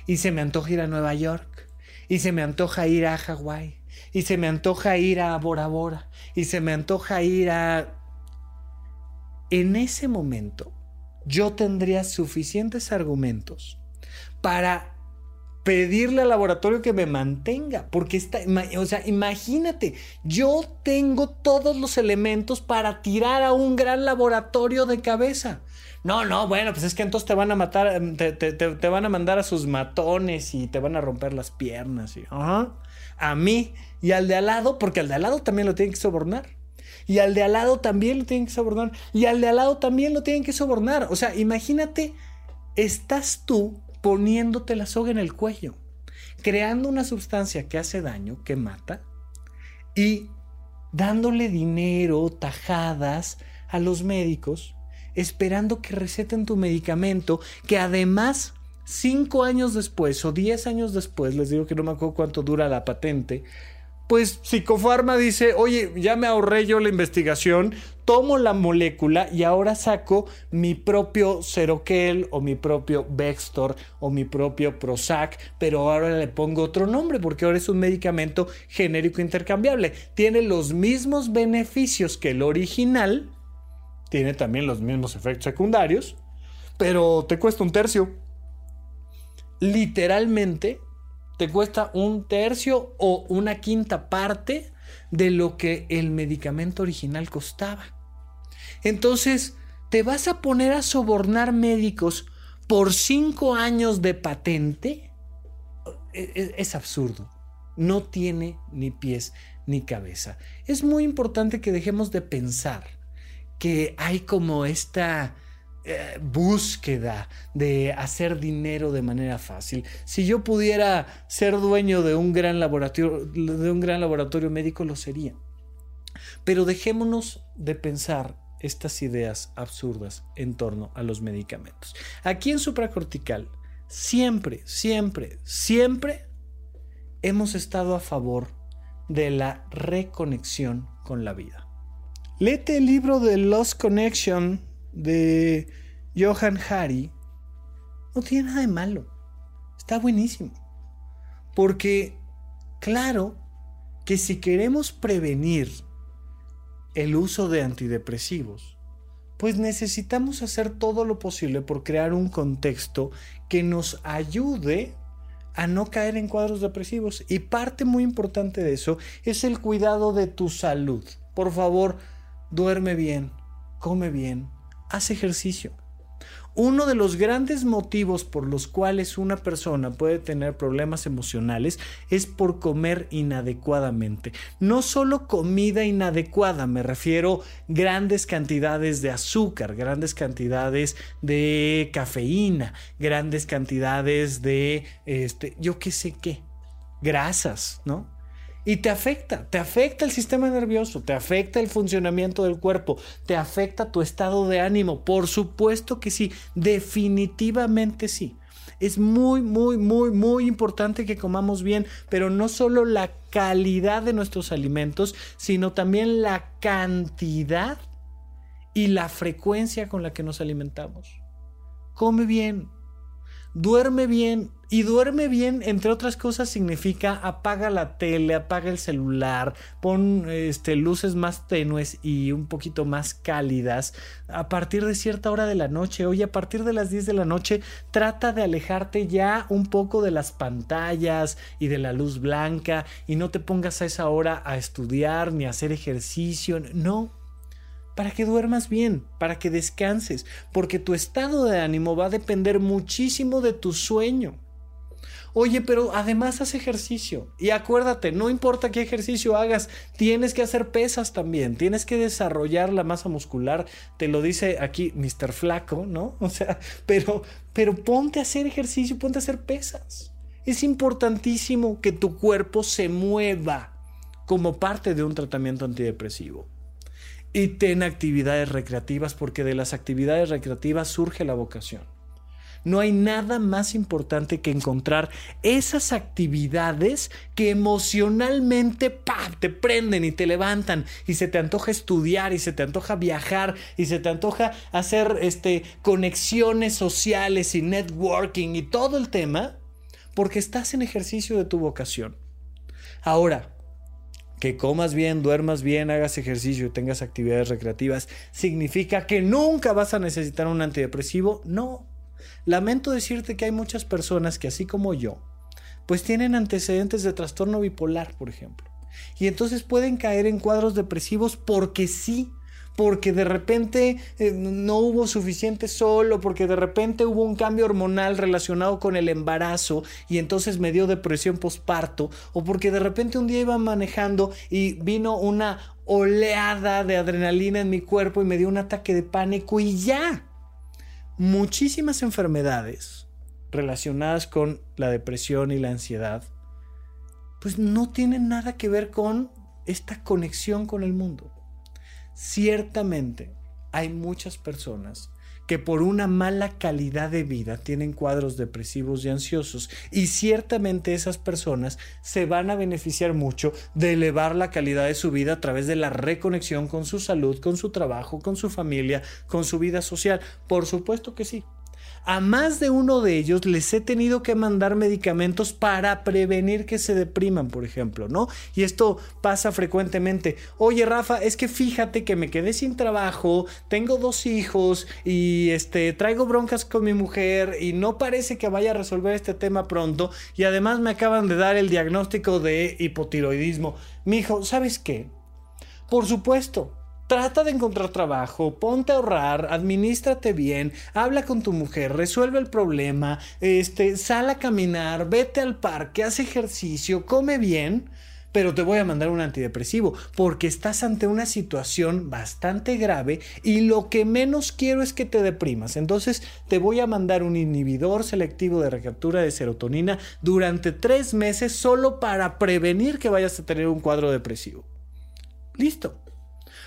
y se me antoja ir a Nueva York, y se me antoja ir a Hawái, y se me antoja ir a Bora Bora, y se me antoja ir a... En ese momento, yo tendría suficientes argumentos para pedirle al laboratorio que me mantenga, porque está, o sea, imagínate, yo tengo todos los elementos para tirar a un gran laboratorio de cabeza. No, no, bueno, pues es que entonces te van a matar, em, te, van a mandar a sus matones y te van a romper las piernas. Y, A mí y al de al lado, porque al de al lado también lo tienen que sobornar. Y al de al lado también lo tienen que sobornar. Y al de al lado también lo tienen que sobornar. O sea, imagínate, estás tú poniéndote la soga en el cuello, creando una sustancia que hace daño, que mata, y dándole dinero, tajadas a los médicos esperando que receten tu medicamento, que además cinco años después o diez años después, les digo que no me acuerdo cuánto dura la patente, pues Psicofarma dice, oye, ya me ahorré yo la investigación, tomo la molécula y ahora saco mi propio Seroquel o mi propio Vextor o mi propio Prozac, pero ahora le pongo otro nombre porque ahora es un medicamento genérico intercambiable. Tiene los mismos beneficios que el original, tiene también los mismos efectos secundarios, pero te cuesta un tercio. Literalmente te cuesta un tercio o una quinta parte de lo que el medicamento original costaba. Entonces, ¿te vas a poner a sobornar médicos por cinco años de patente? Es, e, es, absurdo. No tiene ni pies ni cabeza. Es muy importante que dejemos de pensar que hay como esta eh, búsqueda de hacer dinero de manera fácil. Si yo pudiera ser dueño de un gran laboratorio, de un gran laboratorio médico, lo sería. Pero dejémonos de pensar estas ideas absurdas en torno a los medicamentos. Aquí en supracortical, siempre, siempre, siempre hemos estado a favor de la reconexión con la vida. Léete el libro de Lost Connection de Johan Hari no tiene nada de malo. Está buenísimo. Porque, claro, que si queremos prevenir el uso de antidepresivos, pues necesitamos hacer todo lo posible por crear un contexto que nos ayude a no caer en cuadros depresivos. Y parte muy importante de eso es el cuidado de tu salud. Por favor, duerme bien, come bien, haz ejercicio. Uno de los grandes motivos por los cuales una persona puede tener problemas emocionales es por comer inadecuadamente. No solo comida inadecuada, me refiero grandes cantidades de azúcar, grandes cantidades de cafeína, grandes cantidades de, este, yo qué sé qué, grasas, ¿no? Y te afecta, te afecta el sistema nervioso, te afecta el funcionamiento del cuerpo, te afecta tu estado de ánimo. Por supuesto que sí, definitivamente sí. Es muy, muy, muy, muy importante que comamos bien, pero no solo la calidad de nuestros alimentos, sino también la cantidad y la frecuencia con la que nos alimentamos. Come bien, duerme bien, y duerme bien, entre otras cosas, significa apaga la tele, apaga el celular, pon este, luces más tenues y un poquito más cálidas a partir de cierta hora de la noche. Oye, a partir de las 10 de la noche, trata de alejarte ya un poco de las pantallas y de la luz blanca y no te pongas a esa hora a estudiar ni a hacer ejercicio. No, para que duermas bien, para que descanses, porque tu estado de ánimo va a depender muchísimo de tu sueño. Oye, pero además haz ejercicio. Y acuérdate, no importa qué ejercicio hagas, tienes que hacer pesas también, tienes que desarrollar la masa muscular. Te lo dice aquí Mr. Flaco, ¿no? O sea, pero, pero ponte a hacer ejercicio, ponte a hacer pesas. Es importantísimo que tu cuerpo se mueva como parte de un tratamiento antidepresivo. Y ten actividades recreativas porque de las actividades recreativas surge la vocación. No hay nada más importante que encontrar esas actividades que emocionalmente te prenden y te levantan y se te antoja estudiar y se te antoja viajar y se te antoja hacer este, conexiones sociales y networking y todo el tema porque estás en ejercicio de tu vocación. Ahora, que comas bien, duermas bien, hagas ejercicio y tengas actividades recreativas, ¿significa que nunca vas a necesitar un antidepresivo? No. Lamento decirte que hay muchas personas que así como yo, pues tienen antecedentes de trastorno bipolar, por ejemplo. Y entonces pueden caer en cuadros depresivos porque sí, porque de repente eh, no hubo suficiente sol o porque de repente hubo un cambio hormonal relacionado con el embarazo y entonces me dio depresión postparto o porque de repente un día iba manejando y vino una oleada de adrenalina en mi cuerpo y me dio un ataque de pánico y ya muchísimas enfermedades relacionadas con la depresión y la ansiedad, pues no tienen nada que ver con esta conexión con el mundo. Ciertamente, hay muchas personas que por una mala calidad de vida tienen cuadros depresivos y ansiosos y ciertamente esas personas se van a beneficiar mucho de elevar la calidad de su vida a través de la reconexión con su salud, con su trabajo, con su familia, con su vida social. Por supuesto que sí. A más de uno de ellos les he tenido que mandar medicamentos para prevenir que se depriman, por ejemplo, ¿no? Y esto pasa frecuentemente. Oye, Rafa, es que fíjate que me quedé sin trabajo, tengo dos hijos y este traigo broncas con mi mujer y no parece que vaya a resolver este tema pronto y además me acaban de dar el diagnóstico de hipotiroidismo. Mi hijo, ¿sabes qué? Por supuesto, Trata de encontrar trabajo, ponte a ahorrar, administrate bien, habla con tu mujer, resuelve el problema, este, sal a caminar, vete al parque, haz ejercicio, come bien, pero te voy a mandar un antidepresivo porque estás ante una situación bastante grave y lo que menos quiero es que te deprimas. Entonces te voy a mandar un inhibidor selectivo de recaptura de serotonina durante tres meses solo para prevenir que vayas a tener un cuadro depresivo. Listo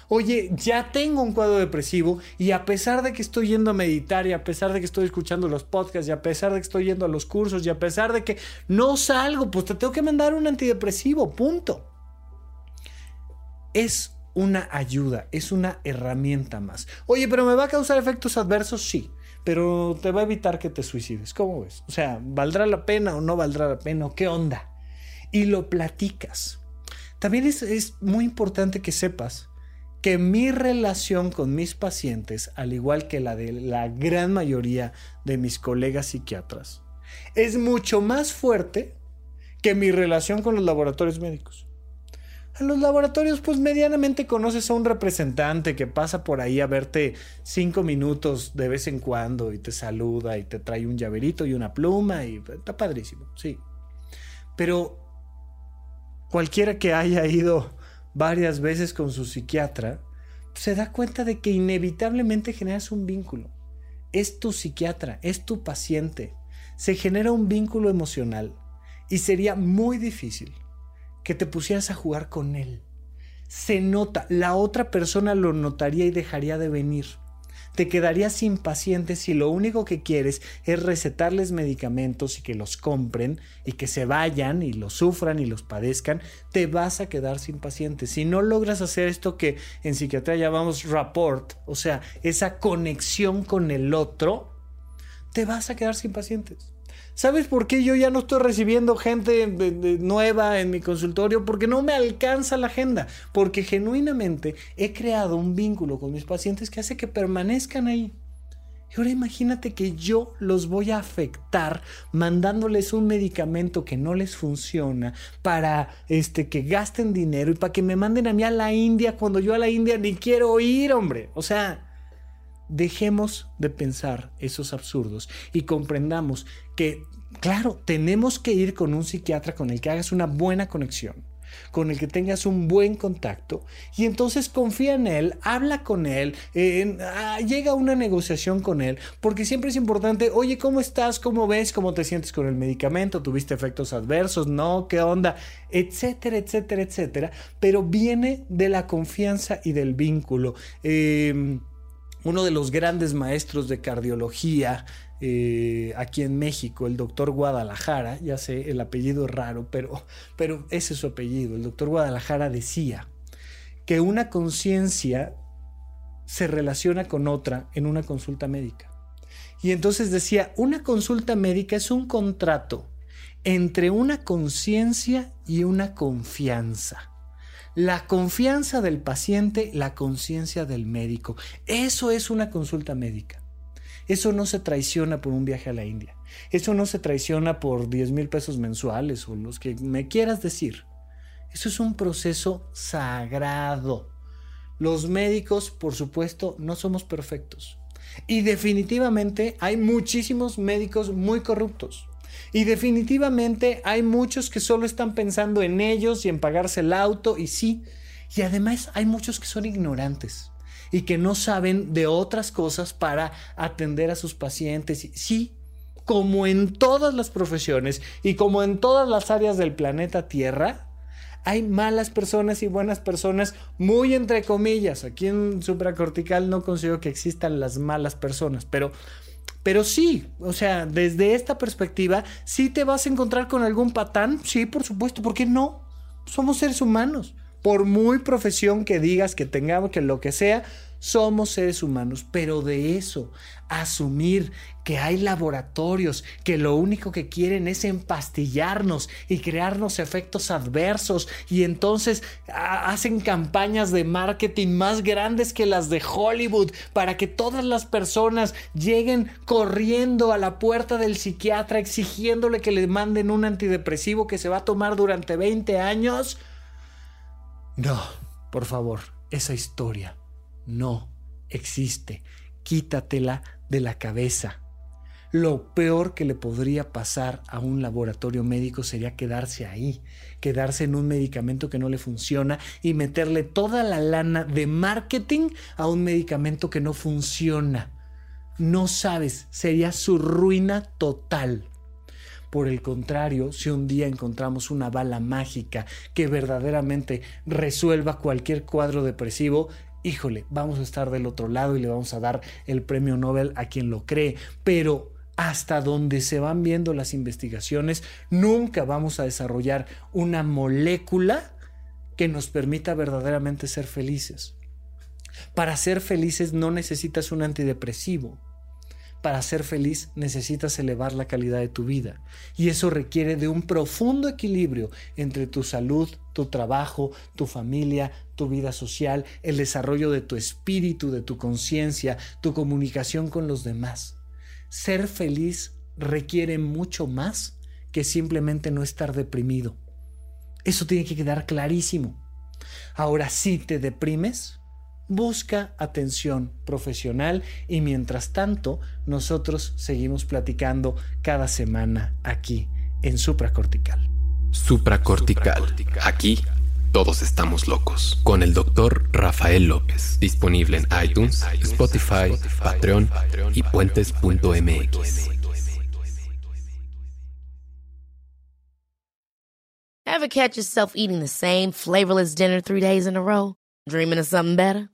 oye, ya tengo un cuadro depresivo y a pesar de que estoy yendo a meditar y a pesar de que estoy escuchando los podcasts y a pesar de que estoy yendo a los cursos y a pesar de que no salgo, pues te tengo que mandar un antidepresivo, punto. Es una ayuda, es una herramienta más. Oye, pero me va a causar efectos adversos, sí, pero te va a evitar que te suicides. ¿Cómo ves? O sea, ¿valdrá la pena o no valdrá la pena? ¿Qué onda? Y lo platicas. También es, es muy importante que sepas que mi relación con mis pacientes, al igual que la de la gran mayoría de mis colegas psiquiatras, es mucho más fuerte que mi relación con los laboratorios médicos. En los laboratorios, pues medianamente conoces a un representante que pasa por ahí a verte cinco minutos de vez en cuando y te saluda y te trae un llaverito y una pluma y está padrísimo, sí. Pero cualquiera que haya ido varias veces con su psiquiatra, se da cuenta de que inevitablemente generas un vínculo. Es tu psiquiatra, es tu paciente. Se genera un vínculo emocional y sería muy difícil que te pusieras a jugar con él. Se nota, la otra persona lo notaría y dejaría de venir te quedarías impaciente si lo único que quieres es recetarles medicamentos y que los compren y que se vayan y los sufran y los padezcan, te vas a quedar sin pacientes. Si no logras hacer esto que en psiquiatría llamamos rapport, o sea, esa conexión con el otro, te vas a quedar sin pacientes. ¿Sabes por qué yo ya no estoy recibiendo gente nueva en mi consultorio? Porque no me alcanza la agenda. Porque genuinamente he creado un vínculo con mis pacientes que hace que permanezcan ahí. Y ahora imagínate que yo los voy a afectar mandándoles un medicamento que no les funciona para este, que gasten dinero y para que me manden a mí a la India cuando yo a la India ni quiero ir, hombre. O sea, dejemos de pensar esos absurdos y comprendamos que, claro, tenemos que ir con un psiquiatra con el que hagas una buena conexión con el que tengas un buen contacto y entonces confía en él, habla con él, ah, llega a una negociación con él, porque siempre es importante, oye, ¿cómo estás? ¿Cómo ves? ¿Cómo te sientes con el medicamento? ¿Tuviste efectos adversos? ¿No? ¿Qué onda? Etcétera, etcétera, etcétera. Pero viene de la confianza y del vínculo. Eh, uno de los grandes maestros de cardiología eh, aquí en México, el doctor Guadalajara, ya sé, el apellido es raro, pero, pero ese es su apellido, el doctor Guadalajara decía que una conciencia se relaciona con otra en una consulta médica. Y entonces decía, una consulta médica es un contrato entre una conciencia y una confianza la confianza del paciente, la conciencia del médico. Eso es una consulta médica. Eso no se traiciona por un viaje a la India. Eso no se traiciona por 10 mil pesos mensuales o los que me quieras decir. Eso es un proceso sagrado. Los médicos, por supuesto, no somos perfectos. Y definitivamente hay muchísimos médicos muy corruptos. Y definitivamente hay muchos que solo están pensando en ellos y en pagarse el auto y sí. Y además hay muchos que son ignorantes y que no saben de otras cosas para atender a sus pacientes. Sí, como en todas las profesiones y como en todas las áreas del planeta Tierra, Hay malas personas y buenas personas, muy entre comillas. Aquí en supracortical no considero que existan las malas personas, pero pero sí, o sea, desde esta perspectiva, sí te vas a encontrar con algún patán, sí, por supuesto, ¿por qué no? Somos seres humanos. Por muy profesión que digas que tengamos, que lo que sea, somos seres humanos, pero de eso, asumir que hay laboratorios que lo único que quieren es empastillarnos y crearnos efectos adversos y entonces hacen campañas de marketing más grandes que las de Hollywood para que todas las personas lleguen corriendo a la puerta del psiquiatra exigiéndole que le manden un antidepresivo que se va a tomar durante 20 años. No, por favor, esa historia no existe. Quítatela de la cabeza. Lo peor que le podría pasar a un laboratorio médico sería quedarse ahí, quedarse en un medicamento que no le funciona y meterle toda la lana de marketing a un medicamento que no funciona. No sabes, sería su ruina total. Por el contrario, si un día encontramos una bala mágica que verdaderamente resuelva cualquier cuadro depresivo, híjole, vamos a estar del otro lado y le vamos a dar el premio Nobel a quien lo cree, pero hasta donde se van viendo las investigaciones, nunca vamos a desarrollar una molécula que nos permita verdaderamente ser felices. Para ser felices no necesitas un antidepresivo para ser feliz necesitas elevar la calidad de tu vida. Y eso requiere de un profundo equilibrio entre tu salud, tu trabajo, tu familia, tu vida social, el desarrollo de tu espíritu, de tu conciencia, tu comunicación con los demás. Ser feliz requiere mucho más que simplemente no estar deprimido. Eso tiene que quedar clarísimo. Ahora, si te deprimes, busca atención profesional y mientras tanto nosotros seguimos platicando cada semana aquí en Supracortical. Supracortical. Aquí todos estamos locos. Con el doctor Rafael López. Disponible en iTunes, Spotify, Patreon y puentes.mx. Ever catch yourself eating the same flavorless dinner three days in a row? Dreaming of something better?